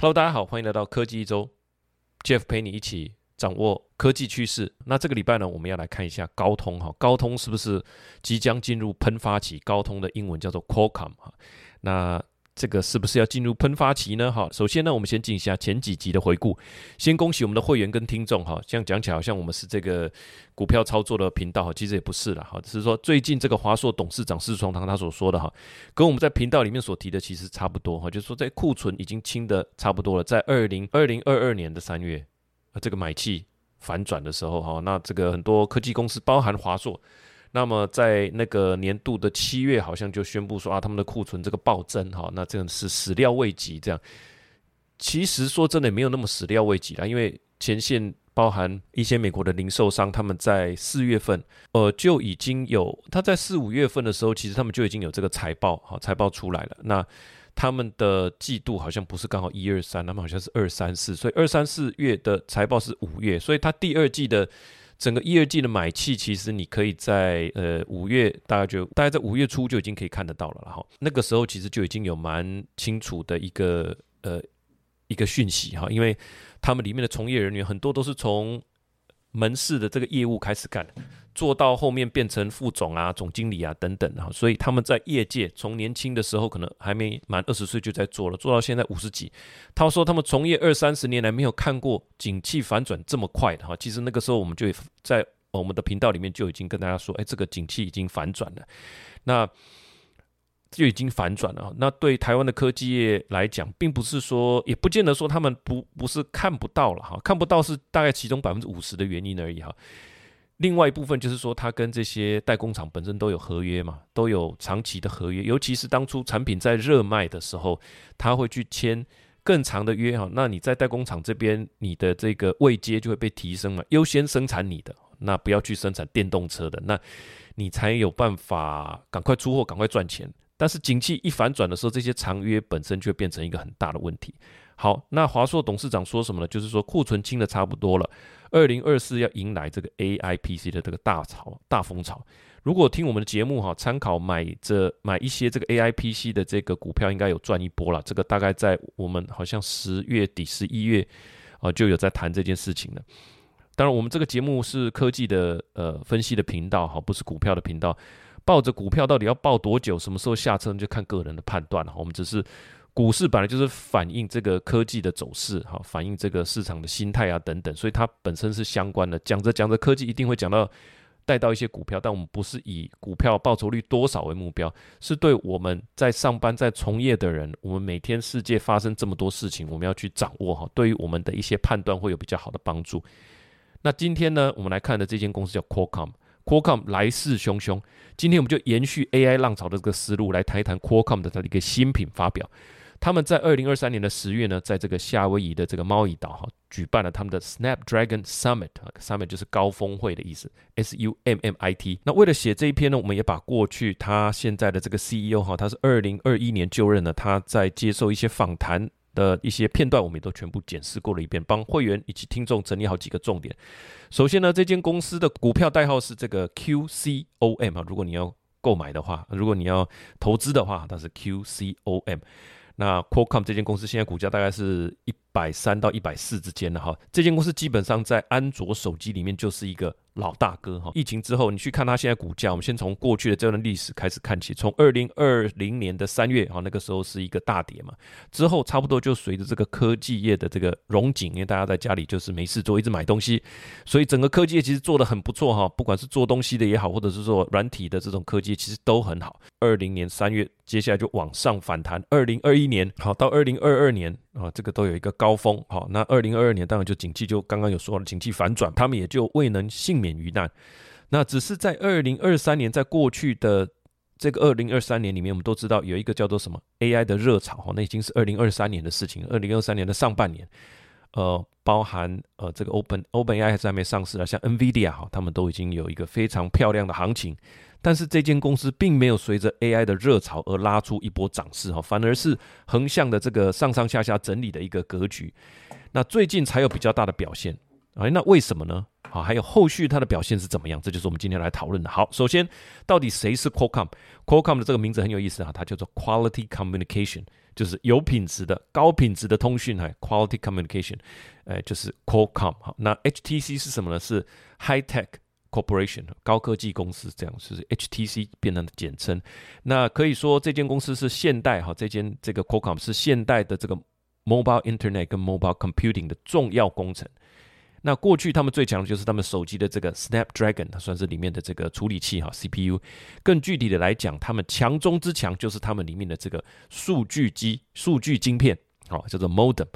Hello，大家好，欢迎来到科技一周，Jeff 陪你一起掌握科技趋势。那这个礼拜呢，我们要来看一下高通哈，高通是不是即将进入喷发期？高通的英文叫做 Qualcomm 哈，那。这个是不是要进入喷发期呢？哈，首先呢，我们先进一下前几集的回顾。先恭喜我们的会员跟听众哈，这样讲起来好像我们是这个股票操作的频道哈，其实也不是了哈，只是说最近这个华硕董事长施崇堂他所说的哈，跟我们在频道里面所提的其实差不多哈，就是说在库存已经清的差不多了，在二零二零二二年的三月，这个买气反转的时候哈，那这个很多科技公司，包含华硕。那么在那个年度的七月，好像就宣布说啊，他们的库存这个暴增哈，那这样是始料未及。这样其实说真的没有那么始料未及啦，因为前线包含一些美国的零售商，他们在四月份呃就已经有，他在四五月份的时候，其实他们就已经有这个财报哈，财报出来了。那他们的季度好像不是刚好一二三，他们好像是二三四，所以二三四月的财报是五月，所以他第二季的。整个一二季的买气，其实你可以在呃五月，大概就大概在五月初就已经可以看得到了哈。那个时候其实就已经有蛮清楚的一个呃一个讯息哈，因为他们里面的从业人员很多都是从门市的这个业务开始干。做到后面变成副总啊、总经理啊等等哈，所以他们在业界从年轻的时候可能还没满二十岁就在做了，做到现在五十几。他说他们从业二三十年来没有看过景气反转这么快的哈。其实那个时候我们就在我们的频道里面就已经跟大家说，哎，这个景气已经反转了，那就已经反转了。那对台湾的科技业来讲，并不是说也不见得说他们不不是看不到了哈，看不到是大概其中百分之五十的原因而已哈。另外一部分就是说，他跟这些代工厂本身都有合约嘛，都有长期的合约。尤其是当初产品在热卖的时候，他会去签更长的约哈。那你在代工厂这边，你的这个位阶就会被提升了，优先生产你的，那不要去生产电动车的，那你才有办法赶快出货，赶快赚钱。但是景气一反转的时候，这些长约本身就变成一个很大的问题。好，那华硕董事长说什么呢？就是说库存清的差不多了。二零二四要迎来这个 A I P C 的这个大潮、大风潮。如果听我们的节目哈，参考买这买一些这个 A I P C 的这个股票，应该有赚一波了。这个大概在我们好像十月底、十一月啊，就有在谈这件事情了。当然，我们这个节目是科技的呃分析的频道哈，不是股票的频道。抱着股票到底要抱多久，什么时候下车，就看个人的判断了。我们只是。股市本来就是反映这个科技的走势，哈，反映这个市场的心态啊等等，所以它本身是相关的。讲着讲着，科技一定会讲到带到一些股票，但我们不是以股票报酬率多少为目标，是对我们在上班在从业的人，我们每天世界发生这么多事情，我们要去掌握哈，对于我们的一些判断会有比较好的帮助。那今天呢，我们来看的这间公司叫 Qualcomm，Qualcomm 来势汹汹，今天我们就延续 AI 浪潮的这个思路，来谈一谈 Qualcomm 的它的一个新品发表。他们在二零二三年的十月呢，在这个夏威夷的这个猫屿岛哈，举办了他们的 Snapdragon Summit，Summit 就是高峰会的意思，S U M M I T。那为了写这一篇呢，我们也把过去他现在的这个 CEO 哈，他是二零二一年就任的，他在接受一些访谈的一些片段，我们也都全部检视过了一遍，帮会员以及听众整理好几个重点。首先呢，这间公司的股票代号是这个 Q C O M 啊，如果你要购买的话，如果你要投资的话，它是 Q C O M。那 Qualcomm 这间公司现在股价大概是一百三到一百四之间了哈，这间公司基本上在安卓手机里面就是一个。老大哥哈，疫情之后你去看它现在股价，我们先从过去的这段历史开始看起。从二零二零年的三月哈，那个时候是一个大跌嘛，之后差不多就随着这个科技业的这个融景，因为大家在家里就是没事做，一直买东西，所以整个科技业其实做的很不错哈，不管是做东西的也好，或者是做软体的这种科技，其实都很好。二零年三月，接下来就往上反弹。二零二一年好到二零二二年。啊，这个都有一个高峰，好，那二零二二年当然就景气就刚刚有说了，景气反转，他们也就未能幸免于难。那只是在二零二三年，在过去的这个二零二三年里面，我们都知道有一个叫做什么 AI 的热潮，哈，那已经是二零二三年的事情。二零二三年的上半年，呃，包含呃这个 Open Open AI 还是还没上市了，像 NVIDIA 哈，他们都已经有一个非常漂亮的行情。但是这间公司并没有随着 AI 的热潮而拉出一波涨势哈，反而是横向的这个上上下下整理的一个格局。那最近才有比较大的表现。哎，那为什么呢？好，还有后续它的表现是怎么样？这就是我们今天来讨论的。好，首先到底谁是 Qualcomm？Qualcomm 的这个名字很有意思啊，它叫做 Quality Communication，就是有品质的、高品质的通讯。哈，Quality Communication，哎，就是 Qualcomm。好，那 HTC 是什么呢？是 High Tech Corporation，高科技公司，这样就是 HTC 变成的简称。那可以说这间公司是现代哈，这间这个 Qualcomm 是现代的这个 Mobile Internet 跟 Mobile Computing 的重要工程。那过去他们最强的就是他们手机的这个 Snapdragon，它算是里面的这个处理器哈 CPU。更具体的来讲，他们强中之强就是他们里面的这个数据机、数据晶片，好叫做 Modem。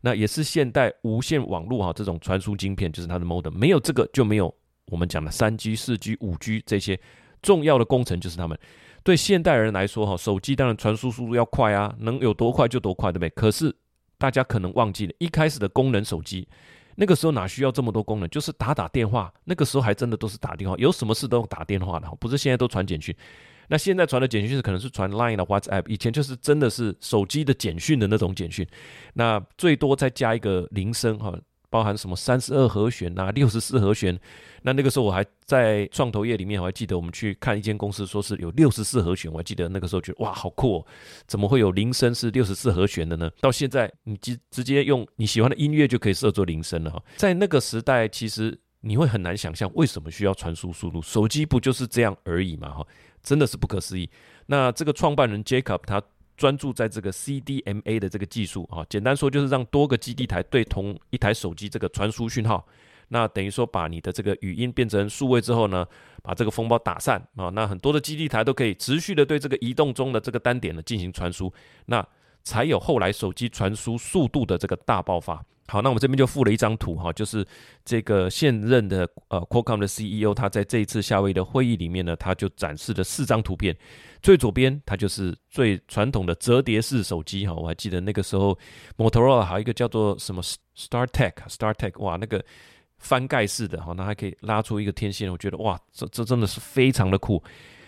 那也是现代无线网络哈这种传输晶片，就是它的 Modem。没有这个就没有我们讲的三 G、四 G、五 G 这些重要的工程，就是他们。对现代人来说哈，手机当然传输速度要快啊，能有多快就多快，对不对？可是大家可能忘记了，一开始的功能手机。那个时候哪需要这么多功能？就是打打电话。那个时候还真的都是打电话，有什么事都打电话的，不是现在都传简讯。那现在传的简讯是可能是传 Line 的 WhatsApp，以前就是真的是手机的简讯的那种简讯。那最多再加一个铃声哈。包含什么三十二和弦呐，六十四和弦。那那个时候我还在创投业里面，我还记得我们去看一间公司，说是有六十四和弦。我还记得那个时候觉得哇，好酷！哦！怎么会有铃声是六十四和弦的呢？到现在你直直接用你喜欢的音乐就可以设作铃声了哈。在那个时代，其实你会很难想象为什么需要传输速度，手机不就是这样而已嘛哈？真的是不可思议。那这个创办人 Jacob 他。专注在这个 CDMA 的这个技术啊，简单说就是让多个基地台对同一台手机这个传输讯号，那等于说把你的这个语音变成数位之后呢，把这个风暴打散啊，那很多的基地台都可以持续的对这个移动中的这个单点呢进行传输，那才有后来手机传输速度的这个大爆发。好，那我们这边就附了一张图哈，就是这个现任的呃 Qualcomm 的 CEO，他在这一次夏威夷的会议里面呢，他就展示了四张图片。最左边它就是最传统的折叠式手机哈，我还记得那个时候 Motorola 还有一个叫做什么 StarTech，StarTech 哇，那个翻盖式的哈，那还可以拉出一个天线，我觉得哇，这这真的是非常的酷。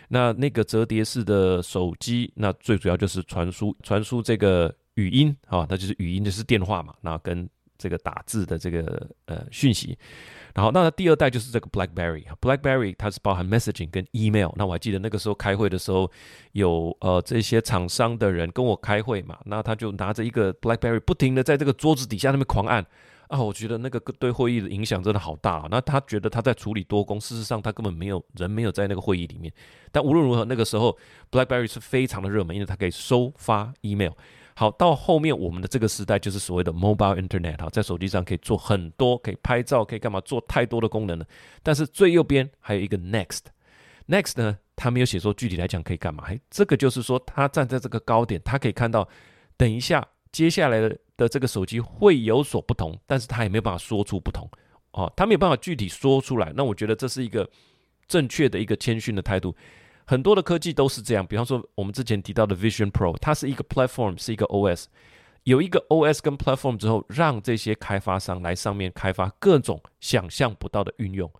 那那个折叠式的手机，那最主要就是传输传输这个语音啊，那就是语音就是电话嘛，那跟这个打字的这个呃讯息。然后，那第二代就是这个 BlackBerry，BlackBerry 它是包含 messaging 跟 email。那我还记得那个时候开会的时候，有呃这些厂商的人跟我开会嘛，那他就拿着一个 BlackBerry，不停的在这个桌子底下那边狂按啊，我觉得那个对会议的影响真的好大。那他觉得他在处理多工，事实上他根本没有人没有在那个会议里面。但无论如何，那个时候 BlackBerry 是非常的热门，因为它可以收发 email。好，到后面我们的这个时代就是所谓的 mobile internet 哈，在手机上可以做很多，可以拍照，可以干嘛，做太多的功能了。但是最右边还有一个 next，next 呢，他没有写说具体来讲可以干嘛。哎，这个就是说他站在这个高点，他可以看到，等一下接下来的的这个手机会有所不同，但是他也没有办法说出不同哦，他没有办法具体说出来。那我觉得这是一个正确的一个谦逊的态度。很多的科技都是这样，比方说我们之前提到的 Vision Pro，它是一个 platform，是一个 OS，有一个 OS 跟 platform 之后，让这些开发商来上面开发各种想象不到的运用。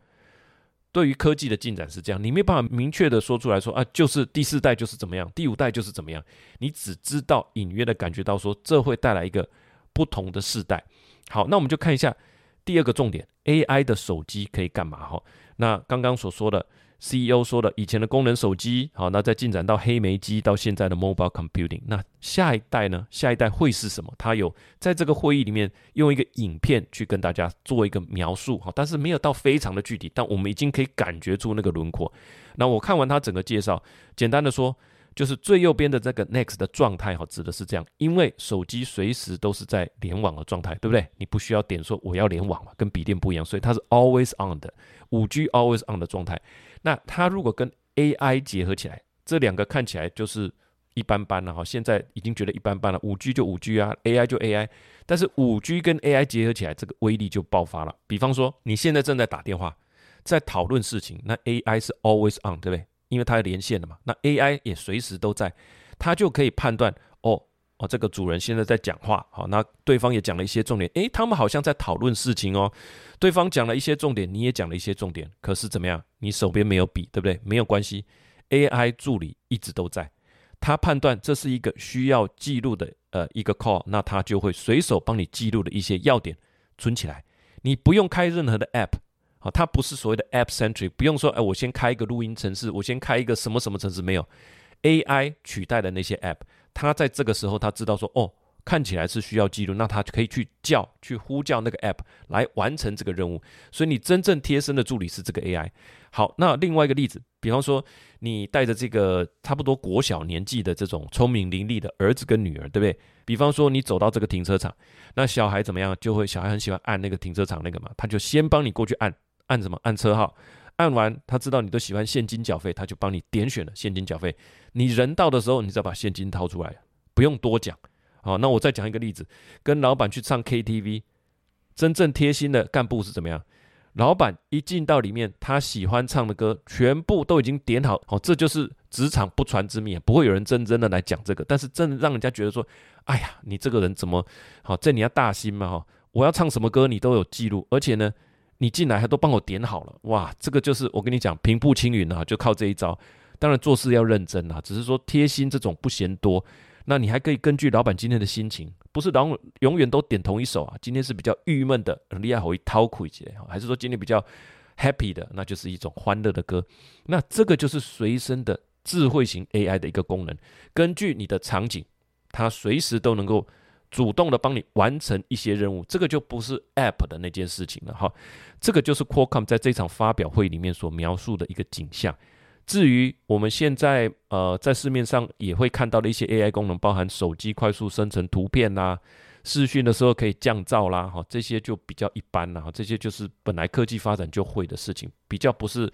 对于科技的进展是这样，你没办法明确的说出来说啊，就是第四代就是怎么样，第五代就是怎么样，你只知道隐约的感觉到说这会带来一个不同的世代。好，那我们就看一下第二个重点，AI 的手机可以干嘛？哈，那刚刚所说的。CEO 说的，以前的功能手机，好，那再进展到黑莓机，到现在的 mobile computing，那下一代呢？下一代会是什么？他有在这个会议里面用一个影片去跟大家做一个描述，好，但是没有到非常的具体，但我们已经可以感觉出那个轮廓。那我看完他整个介绍，简单的说，就是最右边的这个 next 的状态，哈，指的是这样，因为手机随时都是在联网的状态，对不对？你不需要点说我要联网嘛，跟笔电不一样，所以它是 always on 的，五 G always on 的状态。那它如果跟 AI 结合起来，这两个看起来就是一般般了哈。现在已经觉得一般般了，五 G 就五 G 啊，AI 就 AI。但是五 G 跟 AI 结合起来，这个威力就爆发了。比方说，你现在正在打电话，在讨论事情，那 AI 是 always on，对不对？因为它连线了嘛，那 AI 也随时都在，它就可以判断哦。哦，这个主人现在在讲话，好，那对方也讲了一些重点，诶，他们好像在讨论事情哦。对方讲了一些重点，你也讲了一些重点，可是怎么样？你手边没有笔，对不对？没有关系，AI 助理一直都在，他判断这是一个需要记录的呃一个 call，那他就会随手帮你记录的一些要点存起来。你不用开任何的 App，好，它不是所谓的 App Centric，不用说，哎，我先开一个录音程式，我先开一个什么什么程式，没有，AI 取代的那些 App，它在这个时候，它知道说，哦。看起来是需要记录，那他可以去叫、去呼叫那个 app 来完成这个任务。所以你真正贴身的助理是这个 AI。好，那另外一个例子，比方说你带着这个差不多国小年纪的这种聪明伶俐的儿子跟女儿，对不对？比方说你走到这个停车场，那小孩怎么样？就会小孩很喜欢按那个停车场那个嘛，他就先帮你过去按按什么？按车号。按完他知道你都喜欢现金缴费，他就帮你点选了现金缴费。你人到的时候，你再把现金掏出来，不用多讲。好，那我再讲一个例子，跟老板去唱 KTV，真正贴心的干部是怎么样？老板一进到里面，他喜欢唱的歌全部都已经点好，好，这就是职场不传之秘，不会有人真真的来讲这个，但是真的让人家觉得说，哎呀，你这个人怎么好？这你要大心嘛哈？我要唱什么歌你都有记录，而且呢，你进来还都帮我点好了，哇，这个就是我跟你讲平步青云啊，就靠这一招。当然做事要认真啊，只是说贴心这种不嫌多。那你还可以根据老板今天的心情，不是老永远都点同一首啊？今天是比较郁闷的，厉害会掏苦一些，还是说今天比较 happy 的，那就是一种欢乐的歌。那这个就是随身的智慧型 AI 的一个功能，根据你的场景，它随时都能够主动的帮你完成一些任务。这个就不是 App 的那件事情了哈。这个就是 Qualcomm 在这场发表会里面所描述的一个景象。至于我们现在呃在市面上也会看到的一些 AI 功能，包含手机快速生成图片啦，视讯的时候可以降噪啦，哈，这些就比较一般了，哈，这些就是本来科技发展就会的事情，比较不是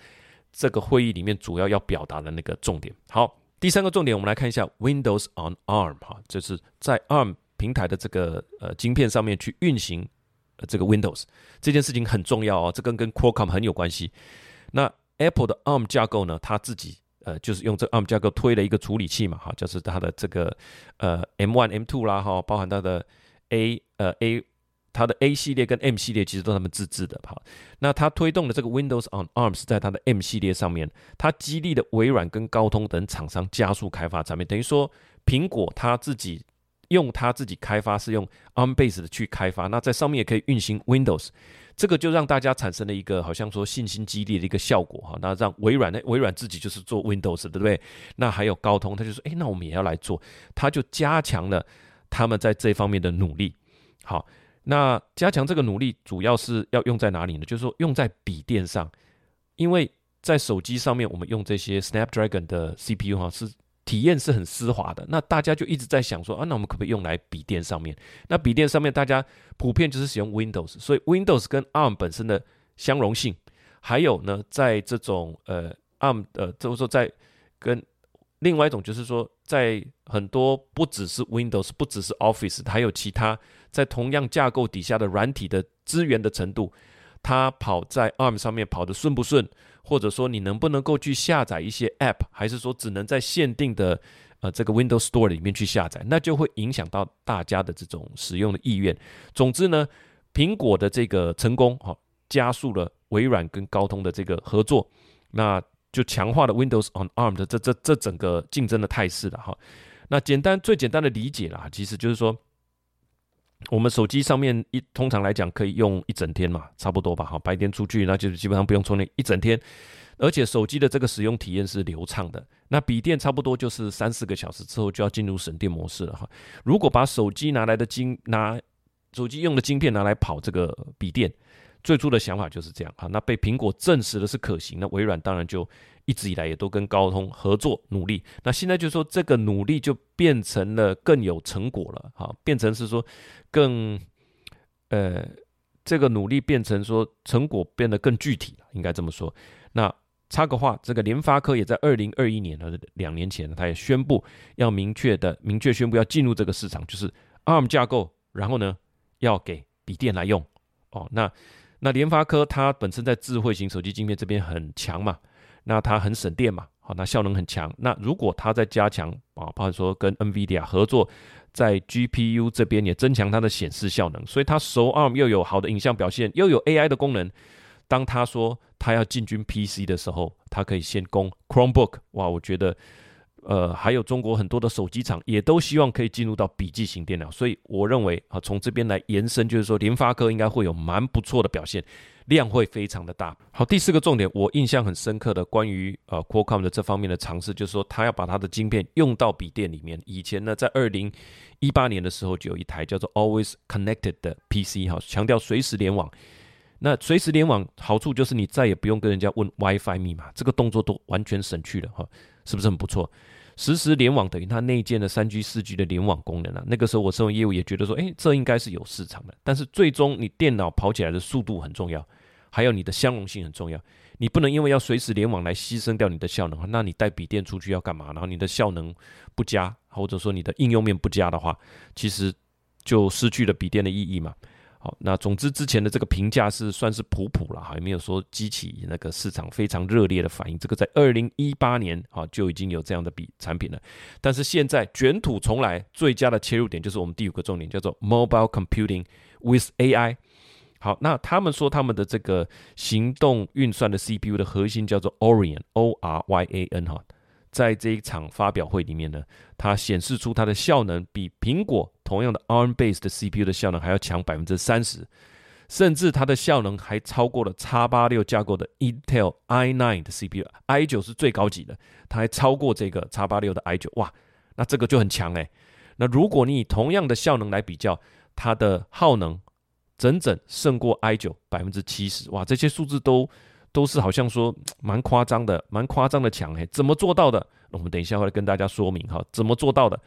这个会议里面主要要表达的那个重点。好，第三个重点，我们来看一下 Windows on ARM，哈，就是在 ARM 平台的这个呃晶片上面去运行这个 Windows 这件事情很重要哦，这跟跟 Qualcomm 很有关系。那 Apple 的 ARM 架构呢，它自己呃就是用这 ARM 架构推了一个处理器嘛，哈，就是它的这个呃 M1、M2 啦，哈，包含它的 A 呃 A 它的 A 系列跟 M 系列其实都是他们自制的，哈。那它推动的这个 Windows on ARM 是在它的 M 系列上面，它激励的微软跟高通等厂商加速开发产品，等于说苹果它自己用它自己开发是用 ARM base 的去开发，那在上面也可以运行 Windows。这个就让大家产生了一个好像说信心激励的一个效果哈，那让微软呢，微软自己就是做 Windows 对不对？那还有高通，他就说，哎，那我们也要来做，他就加强了他们在这方面的努力。好，那加强这个努力主要是要用在哪里呢？就是说用在笔电上，因为在手机上面我们用这些 Snapdragon 的 CPU 哈是。体验是很丝滑的，那大家就一直在想说啊，那我们可不可以用来笔电上面？那笔电上面大家普遍就是使用 Windows，所以 Windows 跟 ARM 本身的相容性，还有呢，在这种呃 ARM 呃，就是说在跟另外一种就是说，在很多不只是 Windows，不只是 Office，还有其他在同样架构底下的软体的资源的程度，它跑在 ARM 上面跑得顺不顺？或者说你能不能够去下载一些 App，还是说只能在限定的呃这个 Windows Store 里面去下载，那就会影响到大家的这种使用的意愿。总之呢，苹果的这个成功哈，加速了微软跟高通的这个合作，那就强化了 Windows on ARM 的这这这整个竞争的态势了哈。那简单最简单的理解啦，其实就是说。我们手机上面一通常来讲可以用一整天嘛，差不多吧。哈，白天出去那就是基本上不用充电一整天，而且手机的这个使用体验是流畅的。那笔电差不多就是三四个小时之后就要进入省电模式了哈。如果把手机拿来的晶拿手机用的晶片拿来跑这个笔电。最初的想法就是这样哈，那被苹果证实的是可行，那微软当然就一直以来也都跟高通合作努力，那现在就说这个努力就变成了更有成果了哈，变成是说更呃这个努力变成说成果变得更具体了，应该这么说。那插个话，这个联发科也在二零二一年呢，两年前呢，他也宣布要明确的明确宣布要进入这个市场，就是 ARM 架构，然后呢要给笔电来用哦，那。那联发科它本身在智慧型手机晶片这边很强嘛，那它很省电嘛，好，那效能很强。那如果它在加强啊，包括说跟 NVIDIA 合作，在 GPU 这边也增强它的显示效能，所以它熟 ARM 又有好的影像表现，又有 AI 的功能。当他说他要进军 PC 的时候，他可以先攻 Chromebook，哇，我觉得呃，还有中国很多的手机厂也都希望可以进入到笔记型电脑，所以我认为啊，从这边来延伸，就是说联发科应该会有蛮不错的表现，量会非常的大。好，第四个重点，我印象很深刻的关于呃 Qualcomm 的这方面的尝试，就是说他要把它的晶片用到笔电里面。以前呢，在二零一八年的时候，就有一台叫做 Always Connected 的 PC 哈，强调随时联网。那随时联网好处就是你再也不用跟人家问 WiFi 密码，这个动作都完全省去了哈。是不是很不错？实时联网等于它内建的三 G、四 G 的联网功能啊。那个时候我身为业务也觉得说，哎，这应该是有市场的。但是最终你电脑跑起来的速度很重要，还有你的相容性很重要。你不能因为要随时联网来牺牲掉你的效能那你带笔电出去要干嘛？然后你的效能不佳，或者说你的应用面不佳的话，其实就失去了笔电的意义嘛。好，那总之之前的这个评价是算是普普了哈，也没有说激起那个市场非常热烈的反应。这个在二零一八年啊就已经有这样的笔产品了，但是现在卷土重来，最佳的切入点就是我们第五个重点，叫做 mobile computing with AI。好，那他们说他们的这个行动运算的 CPU 的核心叫做 Orion，O R Y A N 哈。在这一场发表会里面呢，它显示出它的效能比苹果同样的 ARM-based 的 CPU 的效能还要强百分之三十，甚至它的效能还超过了 x 八六架构的 Intel i9 的 CPU，i 九是最高级的，它还超过这个 x 八六的 i 九，哇，那这个就很强哎。那如果你以同样的效能来比较，它的耗能整整胜过 i 九百分之七十，哇，这些数字都。都是好像说 蛮夸张的，蛮夸张的强诶，怎么做到的？我们等一下会跟大家说明哈，怎么做到的？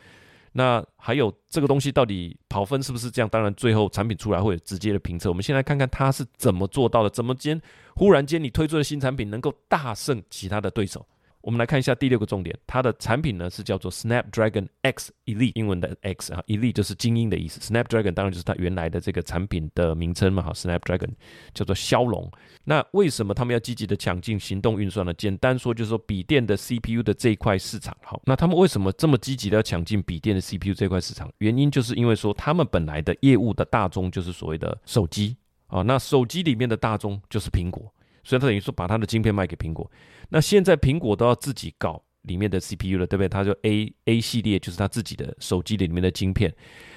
那还有这个东西到底跑分是不是这样？当然最后产品出来会有直接的评测。我们先来看看它是怎么做到的，怎么间忽然间你推出的新产品能够大胜其他的对手？我们来看一下第六个重点，它的产品呢是叫做 Snapdragon X Elite，英文的 X 啊，Elite 就是精英的意思。Snapdragon 当然就是它原来的这个产品的名称嘛，好，Snapdragon 叫做骁龙。那为什么他们要积极的抢进行动运算呢？简单说就是说笔电的 CPU 的这一块市场。好，那他们为什么这么积极的要抢进笔电的 CPU 这块市场？原因就是因为说他们本来的业务的大宗就是所谓的手机啊，那手机里面的大宗就是苹果。所以它等于说把它的晶片卖给苹果，那现在苹果都要自己搞里面的 CPU 了，对不对？它就 A A 系列就是它自己的手机里面的晶片。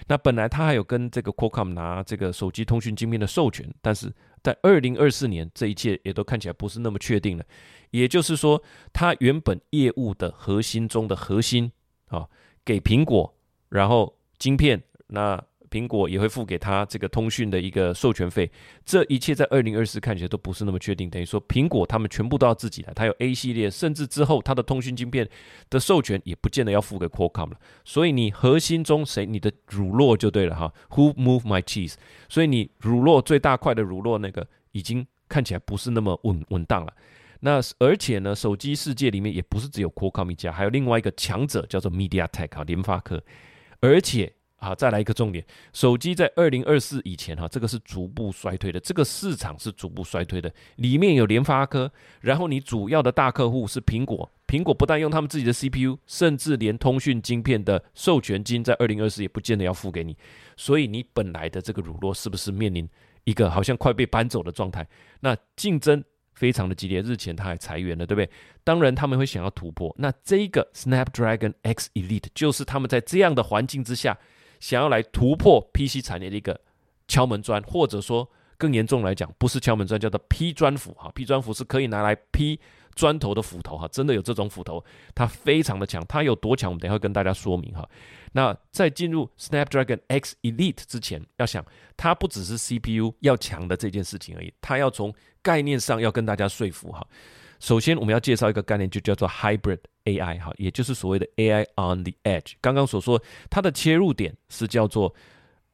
那本来它还有跟这个 Qualcomm 拿这个手机通讯晶片的授权，但是在二零二四年这一切也都看起来不是那么确定了。也就是说，它原本业务的核心中的核心啊，给苹果，然后晶片那。苹果也会付给他这个通讯的一个授权费，这一切在二零二四看起来都不是那么确定。等于说，苹果他们全部都要自己来，它有 A 系列，甚至之后它的通讯晶片的授权也不见得要付给 Qualcomm 了。所以你核心中谁你的乳酪就对了哈，Who move my cheese？所以你乳酪最大块的乳酪那个已经看起来不是那么稳稳当了。那而且呢，手机世界里面也不是只有 Qualcomm 一家，还有另外一个强者叫做 MediaTek 啊，联发科，而且。好，再来一个重点，手机在二零二四以前哈，这个是逐步衰退的，这个市场是逐步衰退的，里面有联发科，然后你主要的大客户是苹果，苹果不但用他们自己的 CPU，甚至连通讯晶片的授权金在二零二四也不见得要付给你，所以你本来的这个乳酪是不是面临一个好像快被搬走的状态？那竞争非常的激烈，日前他还裁员了，对不对？当然他们会想要突破，那这个 Snapdragon X Elite 就是他们在这样的环境之下。想要来突破 PC 产业的一个敲门砖，或者说更严重来讲，不是敲门砖，叫做劈砖斧哈。劈砖斧是可以拿来劈砖头的斧头哈，真的有这种斧头，它非常的强。它有多强，我们等下会跟大家说明哈。那在进入 Snapdragon X Elite 之前，要想它不只是 CPU 要强的这件事情而已，它要从概念上要跟大家说服哈。首先，我们要介绍一个概念，就叫做 Hybrid AI 哈，也就是所谓的 AI on the Edge。刚刚所说，它的切入点是叫做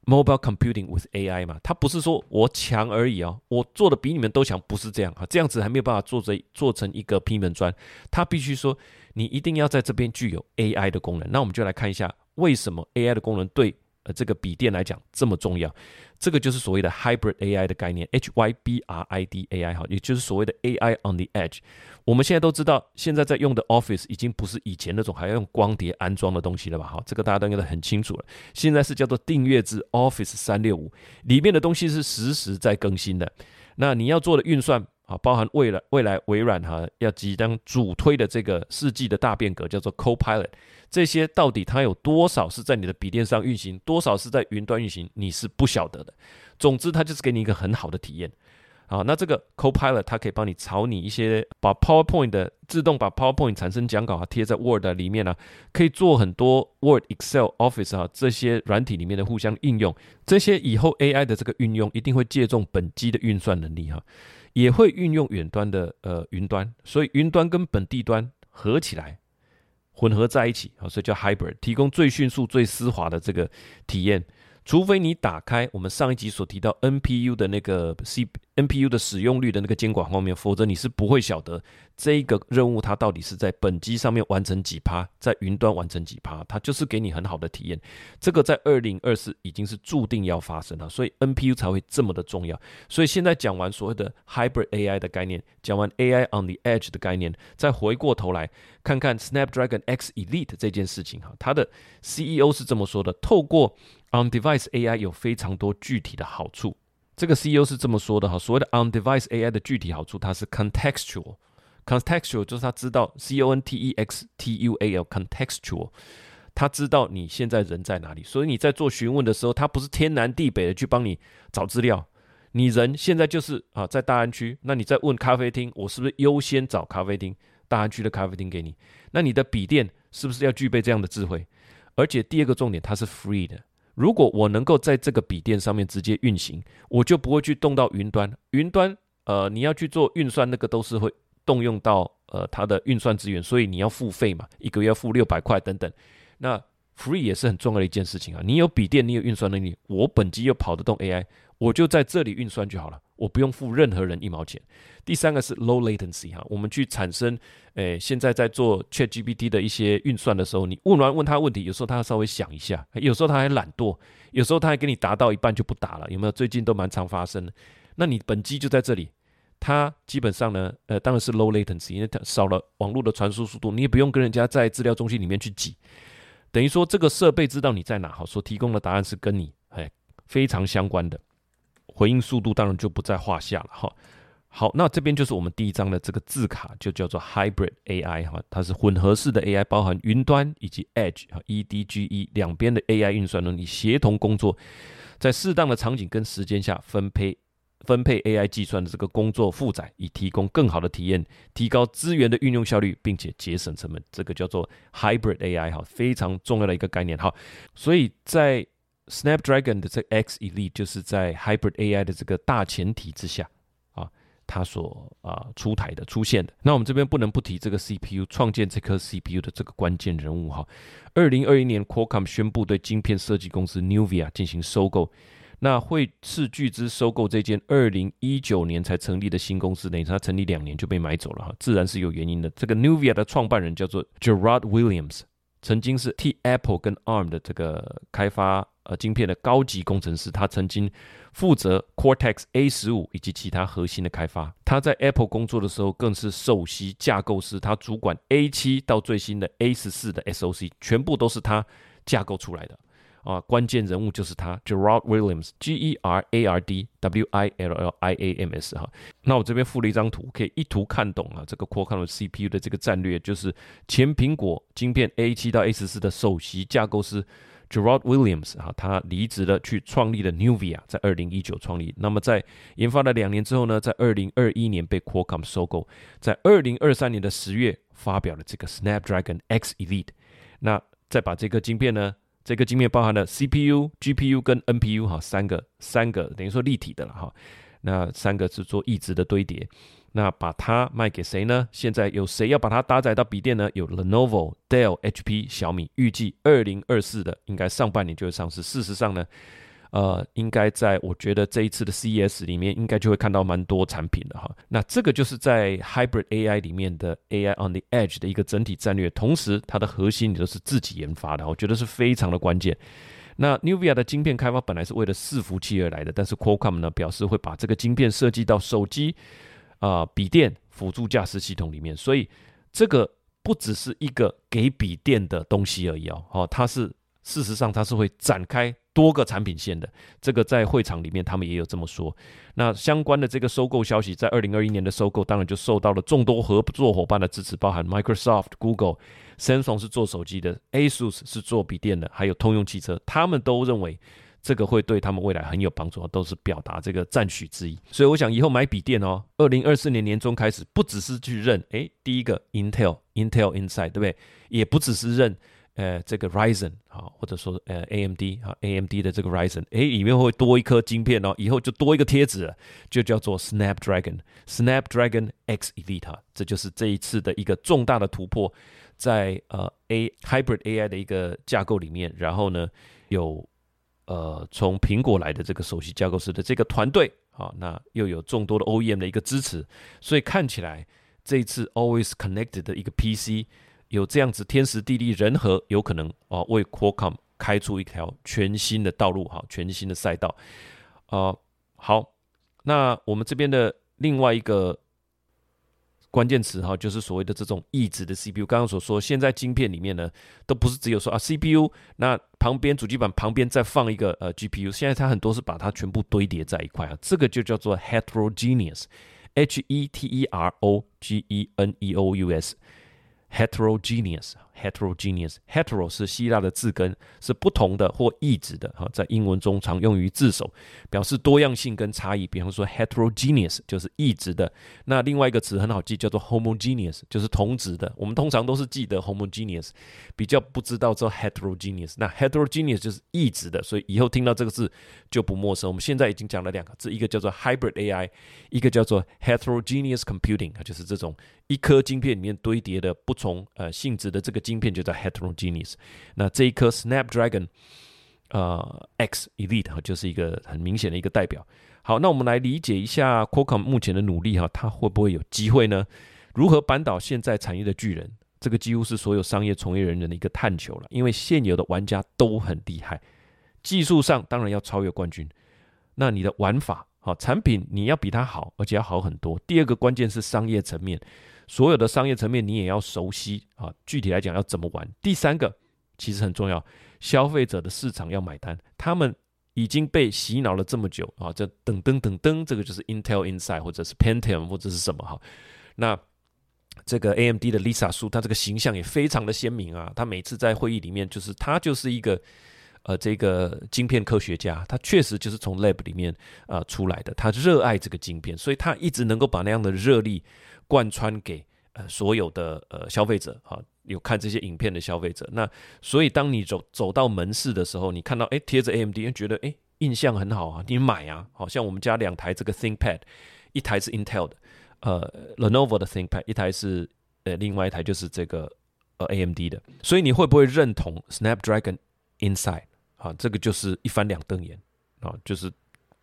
Mobile Computing with AI 嘛，它不是说我强而已哦，我做的比你们都强，不是这样哈，这样子还没有办法做这做成一个批门砖。它必须说，你一定要在这边具有 AI 的功能。那我们就来看一下，为什么 AI 的功能对这个笔电来讲这么重要。这个就是所谓的 hybrid AI 的概念，H Y B R I D A I 哈，也就是所谓的 AI on the edge。我们现在都知道，现在在用的 Office 已经不是以前那种还要用光碟安装的东西了吧？哈，这个大家都应该很清楚了。现在是叫做订阅制 Office 三六五，里面的东西是实时在更新的。那你要做的运算。啊，包含未来未来微软哈要即将主推的这个世纪的大变革，叫做 Copilot，这些到底它有多少是在你的笔电上运行，多少是在云端运行，你是不晓得的。总之，它就是给你一个很好的体验。好，那这个 Copilot 它可以帮你炒你一些，把 PowerPoint 的自动把 PowerPoint 产生讲稿啊贴在 Word 里面呢，可以做很多 Word、Excel、Office 啊这些软体里面的互相应用。这些以后 AI 的这个运用一定会借重本机的运算能力哈，也会运用远端的呃云端，所以云端跟本地端合起来混合在一起啊，所以叫 Hybrid，提供最迅速、最丝滑的这个体验。除非你打开我们上一集所提到 NPU 的那个 C NPU 的使用率的那个监管方面，否则你是不会晓得这一个任务它到底是在本机上面完成几趴，在云端完成几趴，它就是给你很好的体验。这个在二零二四已经是注定要发生了，所以 NPU 才会这么的重要。所以现在讲完所谓的 Hybrid AI 的概念，讲完 AI on the Edge 的概念，再回过头来看看 Snapdragon X Elite 这件事情哈，它的 CEO 是这么说的：透过 On-device AI 有非常多具体的好处。这个 CEO 是这么说的哈，所谓的 On-device AI 的具体好处，它是 contextual。contextual 就是他知道 C-O-N-T-E-X-T-U-A-L contextual，他知道你现在人在哪里，所以你在做询问的时候，他不是天南地北的去帮你找资料。你人现在就是啊，在大安区，那你在问咖啡厅，我是不是优先找咖啡厅，大安区的咖啡厅给你？那你的笔电是不是要具备这样的智慧？而且第二个重点，它是 free 的。如果我能够在这个笔电上面直接运行，我就不会去动到云端。云端，呃，你要去做运算，那个都是会动用到呃它的运算资源，所以你要付费嘛，一个月要付六百块等等。那 free 也是很重要的一件事情啊。你有笔电，你有运算能力，我本机又跑得动 AI，我就在这里运算就好了。我不用付任何人一毛钱。第三个是 low latency 哈，我们去产生，诶，现在在做 Chat GPT 的一些运算的时候，你问完问他问题，有时候他稍微想一下，有时候他还懒惰，有时候他还给你答到一半就不答了，有没有？最近都蛮常发生的。那你本机就在这里，它基本上呢，呃，当然是 low latency，因为它少了网络的传输速度，你也不用跟人家在资料中心里面去挤，等于说这个设备知道你在哪，好，所提供的答案是跟你哎非常相关的。回应速度当然就不在话下了哈。好，那这边就是我们第一章的这个字卡，就叫做 Hybrid AI 哈，它是混合式的 AI，包含云端以及 Edge 哈 EDGE 两边的 AI 运算能力协同工作，在适当的场景跟时间下分配分配 AI 计算的这个工作负载，以提供更好的体验，提高资源的运用效率，并且节省成本。这个叫做 Hybrid AI 哈，非常重要的一个概念哈。所以在 Snapdragon 的这 X Elite 就是在 Hybrid AI 的这个大前提之下，它所啊出台的出现的。那我们这边不能不提这个 CPU 创建这颗 CPU 的这个关键人物哈。二零二一年，Qualcomm 宣布对晶片设计公司 Nuvia 进行收购。那会斥巨资收购这间二零一九年才成立的新公司，等于它成立两年就被买走了哈，自然是有原因的。这个 Nuvia 的创办人叫做 Gerard Williams，曾经是替 Apple 跟 ARM 的这个开发。呃，晶片的高级工程师，他曾经负责 Cortex A 十五以及其他核心的开发。他在 Apple 工作的时候，更是首席架构师，他主管 A 七到最新的 A 十四的 SoC，全部都是他架构出来的。啊，关键人物就是他，Gerard Williams，G E R A R D W I L L I A M S 哈。那我这边附了一张图，可以一图看懂啊。这个 Qualcomm CPU 的这个战略，就是前苹果晶片 A 七到 A 十四的首席架构师。Gerard Williams 啊，他离职了，去创立了 Nuvia，在二零一九创立。那么在研发了两年之后呢，在二零二一年被 Qualcomm 收购，在二零二三年的十月发表了这个 Snapdragon X Elite。那再把这个晶片呢，这个晶片包含了 CPU、GPU 跟 NPU 哈，三个三个等于说立体的了哈。那三个是做一直的堆叠。那把它卖给谁呢？现在有谁要把它搭载到笔电呢？有 Lenovo、Dell、HP、小米，预计二零二四的应该上半年就会上市。事实上呢，呃，应该在我觉得这一次的 CES 里面，应该就会看到蛮多产品的哈。那这个就是在 Hybrid AI 里面的 AI on the Edge 的一个整体战略，同时它的核心也都是自己研发的，我觉得是非常的关键。那 Nuvia 的晶片开发本来是为了伺服器而来的，但是 Qualcomm 呢表示会把这个晶片设计到手机。啊，笔电辅助驾驶系统里面，所以这个不只是一个给笔电的东西而已哦，哦，它是事实上它是会展开多个产品线的。这个在会场里面他们也有这么说。那相关的这个收购消息，在二零二一年的收购，当然就受到了众多合作伙伴的支持，包含 Microsoft、Google、Samsung 是做手机的，ASUS 是做笔电的，还有通用汽车，他们都认为。这个会对他们未来很有帮助，都是表达这个赞许之意。所以我想以后买笔电哦，二零二四年年中开始，不只是去认，哎，第一个 Intel Intel Inside 对不对？也不只是认，呃，这个 Ryzen 啊，或者说呃 AMD 啊 AMD 的这个 Ryzen，哎，里面会多一颗晶片哦，以后就多一个贴纸，就叫做 Snapdragon Snapdragon X Elite，这就是这一次的一个重大的突破，在呃 A Hybrid AI 的一个架构里面，然后呢有。呃，从苹果来的这个首席架构师的这个团队，啊，那又有众多的 OEM 的一个支持，所以看起来这一次 Always Connected 的一个 PC 有这样子天时地利人和，有可能啊为 Qualcomm 开出一条全新的道路，哈，全新的赛道。啊，好，那我们这边的另外一个。关键词哈，就是所谓的这种异质的 CPU。刚刚所说，现在晶片里面呢，都不是只有说啊 CPU，那旁边主机板旁边再放一个呃 GPU。现在它很多是把它全部堆叠在一块啊，这个就叫做 heterogeneous，h e t e r o g e n e o u s heterogeneous. Heterogeneous，hetero 是希腊的字根，是不同的或异质的哈，在英文中常用于字首，表示多样性跟差异。比方说 heterogeneous 就是异质的。那另外一个词很好记，叫做 homogeneous，就是同质的。我们通常都是记得 homogeneous，比较不知道这 heterogeneous。那 heterogeneous 就是异质的，所以以后听到这个字就不陌生。我们现在已经讲了两个字，一个叫做 hybrid AI，一个叫做 heterogeneous computing，就是这种一颗晶片里面堆叠的不同呃性质的这个晶。晶片就叫 heterogeneous，那这一颗 Snapdragon 呃 X Elite 哈，就是一个很明显的一个代表。好，那我们来理解一下 Qualcomm 目前的努力哈，它会不会有机会呢？如何扳倒现在产业的巨人？这个几乎是所有商业从业人员的一个探求了，因为现有的玩家都很厉害，技术上当然要超越冠军。那你的玩法好，产品你要比他好，而且要好很多。第二个关键是商业层面。所有的商业层面你也要熟悉啊，具体来讲要怎么玩。第三个其实很重要，消费者的市场要买单。他们已经被洗脑了这么久啊，这噔噔噔噔，这个就是 Intel Inside 或者是 Pentium 或者是什么哈。那这个 AMD 的 Lisa 苏，他这个形象也非常的鲜明啊。他每次在会议里面，就是他就是一个呃这个晶片科学家，他确实就是从 Lab 里面啊出来的。他热爱这个晶片，所以他一直能够把那样的热力。贯穿给呃所有的呃消费者哈，有看这些影片的消费者。那所以当你走走到门市的时候，你看到哎贴着 AMD，觉得哎印象很好啊，你买啊。好像我们家两台这个 ThinkPad，一台是 Intel 的，呃 Lenovo 的 ThinkPad，一台是呃另外一台就是这个呃 AMD 的。所以你会不会认同 Snapdragon Inside 啊？这个就是一翻两瞪眼啊，就是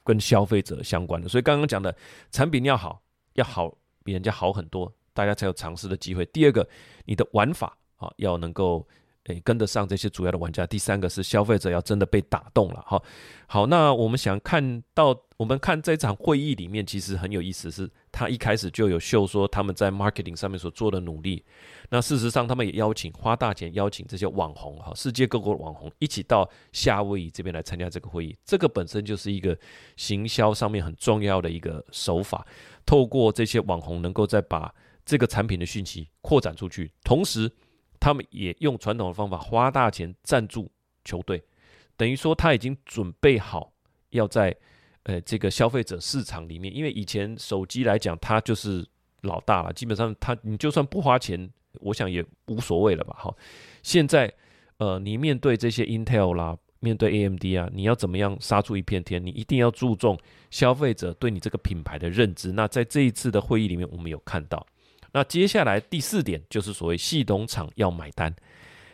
跟消费者相关的。所以刚刚讲的产品要好，要好。比人家好很多，大家才有尝试的机会。第二个，你的玩法啊，要能够诶跟得上这些主要的玩家。第三个是消费者要真的被打动了哈。好，那我们想看到，我们看这场会议里面，其实很有意思，是他一开始就有秀说他们在 marketing 上面所做的努力。那事实上，他们也邀请花大钱邀请这些网红哈，世界各国的网红一起到夏威夷这边来参加这个会议。这个本身就是一个行销上面很重要的一个手法。透过这些网红，能够再把这个产品的讯息扩展出去，同时他们也用传统的方法花大钱赞助球队，等于说他已经准备好要在呃这个消费者市场里面，因为以前手机来讲，它就是老大了，基本上他你就算不花钱，我想也无所谓了吧？哈，现在呃你面对这些 Intel 啦。面对 AMD 啊，你要怎么样杀出一片天？你一定要注重消费者对你这个品牌的认知。那在这一次的会议里面，我们有看到。那接下来第四点就是所谓系统厂要买单。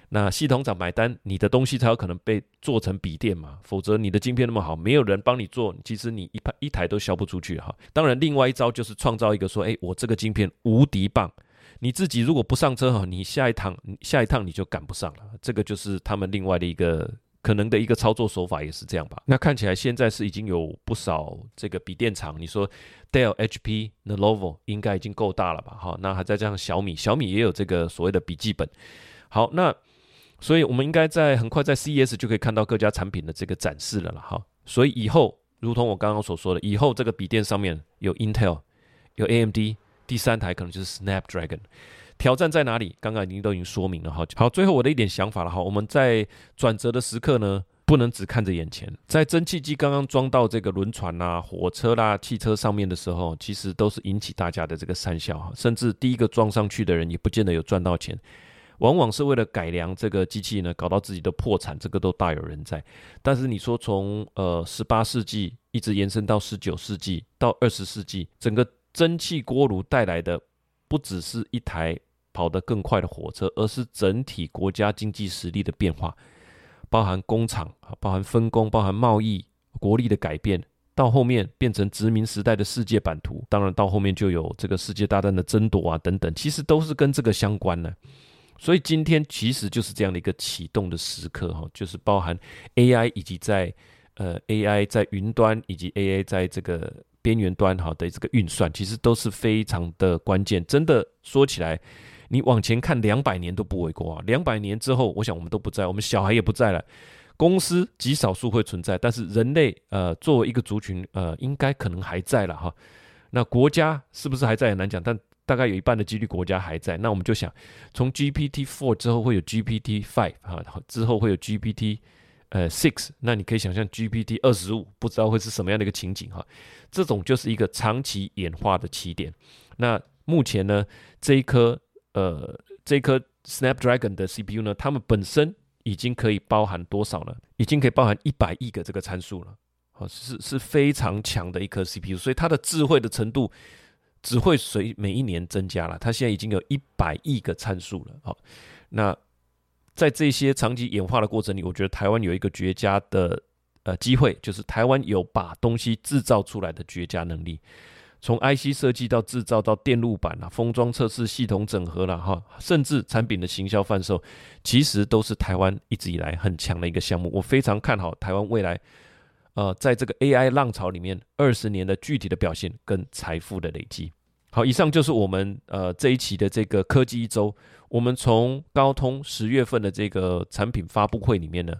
那系统厂买单，你的东西才有可能被做成笔电嘛？否则你的晶片那么好，没有人帮你做，其实你一台一台都销不出去哈。当然，另外一招就是创造一个说，哎，我这个晶片无敌棒。你自己如果不上车哈，你下一趟下一趟你就赶不上了。这个就是他们另外的一个。可能的一个操作手法也是这样吧。那看起来现在是已经有不少这个笔电厂，你说 Dell、HP、Lenovo 应该已经够大了吧？哈，那还在这样小米，小米也有这个所谓的笔记本。好，那所以我们应该在很快在 CES 就可以看到各家产品的这个展示了了哈。所以以后，如同我刚刚所说的，以后这个笔电上面有 Intel，有 AMD，第三台可能就是 Snapdragon。挑战在哪里？刚刚已经都已经说明了哈。好，最后我的一点想法了哈。我们在转折的时刻呢，不能只看着眼前。在蒸汽机刚刚装到这个轮船啦、火车啦、汽车上面的时候，其实都是引起大家的这个讪笑哈。甚至第一个装上去的人也不见得有赚到钱，往往是为了改良这个机器呢，搞到自己的破产，这个都大有人在。但是你说从呃十八世纪一直延伸到十九世纪到二十世纪，整个蒸汽锅炉带来的不只是一台。跑得更快的火车，而是整体国家经济实力的变化，包含工厂啊，包含分工，包含贸易国力的改变，到后面变成殖民时代的世界版图。当然，到后面就有这个世界大战的争夺啊等等，其实都是跟这个相关的。所以今天其实就是这样的一个启动的时刻哈，就是包含 AI 以及在呃 AI 在云端以及 AI 在这个边缘端哈的这个运算，其实都是非常的关键。真的说起来。你往前看两百年都不为过啊！两百年之后，我想我们都不在，我们小孩也不在了，公司极少数会存在，但是人类呃作为一个族群呃应该可能还在了哈。那国家是不是还在很难讲，但大概有一半的几率国家还在。那我们就想，从 GPT Four 之后会有 GPT Five 哈，之后会有 GPT 呃 Six，那你可以想象 GPT 二十五不知道会是什么样的一个情景哈。这种就是一个长期演化的起点。那目前呢这一颗。呃，这颗 Snapdragon 的 CPU 呢，它们本身已经可以包含多少呢？已经可以包含一百亿个这个参数了，好，是是非常强的一颗 CPU，所以它的智慧的程度只会随每一年增加了。它现在已经有一百亿个参数了，好，那在这些长期演化的过程里，我觉得台湾有一个绝佳的呃机会，就是台湾有把东西制造出来的绝佳能力。从 IC 设计到制造到电路板啊，封装测试系统整合了哈，甚至产品的行销贩售，其实都是台湾一直以来很强的一个项目。我非常看好台湾未来，呃，在这个 AI 浪潮里面二十年的具体的表现跟财富的累积。好，以上就是我们呃这一期的这个科技一周。我们从高通十月份的这个产品发布会里面呢。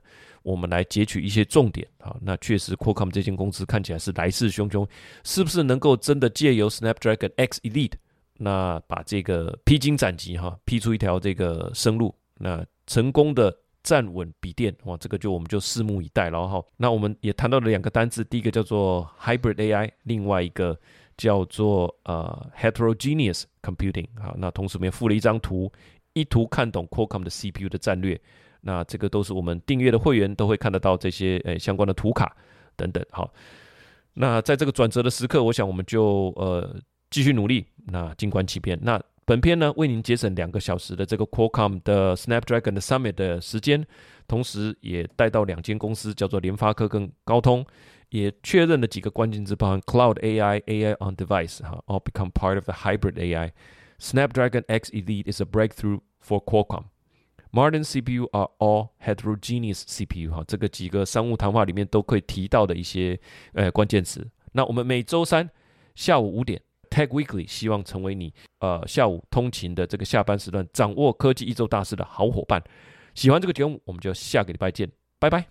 我们来截取一些重点啊，那确实，Qualcomm 这间公司看起来是来势汹汹，是不是能够真的借由 Snapdragon X Elite，那把这个披荆斩棘哈，劈出一条这个生路，那成功的站稳笔电哇，这个就我们就拭目以待了哈。那我们也谈到了两个单字，第一个叫做 Hybrid AI，另外一个叫做呃 Heterogeneous Computing 好，那同时我们也附了一张图，一图看懂 Qualcomm 的 CPU 的战略。那这个都是我们订阅的会员都会看得到这些诶相关的图卡等等。好，那在这个转折的时刻，我想我们就呃继续努力，那静观其变。那本片呢为您节省两个小时的这个 Qualcomm 的 Snapdragon 的 Summit 的时间，同时也带到两间公司叫做联发科跟高通，也确认了几个关键字，包含 Cloud AI、AI on Device 哈，all become part of the hybrid AI。Snapdragon X Elite is a breakthrough for Qualcomm。Modern CPU are all heterogeneous CPU 哈，这个几个商务谈话里面都可以提到的一些呃关键词。那我们每周三下午五点，Tech Weekly 希望成为你呃下午通勤的这个下班时段，掌握科技一周大事的好伙伴。喜欢这个节目，我们就下个礼拜见，拜拜。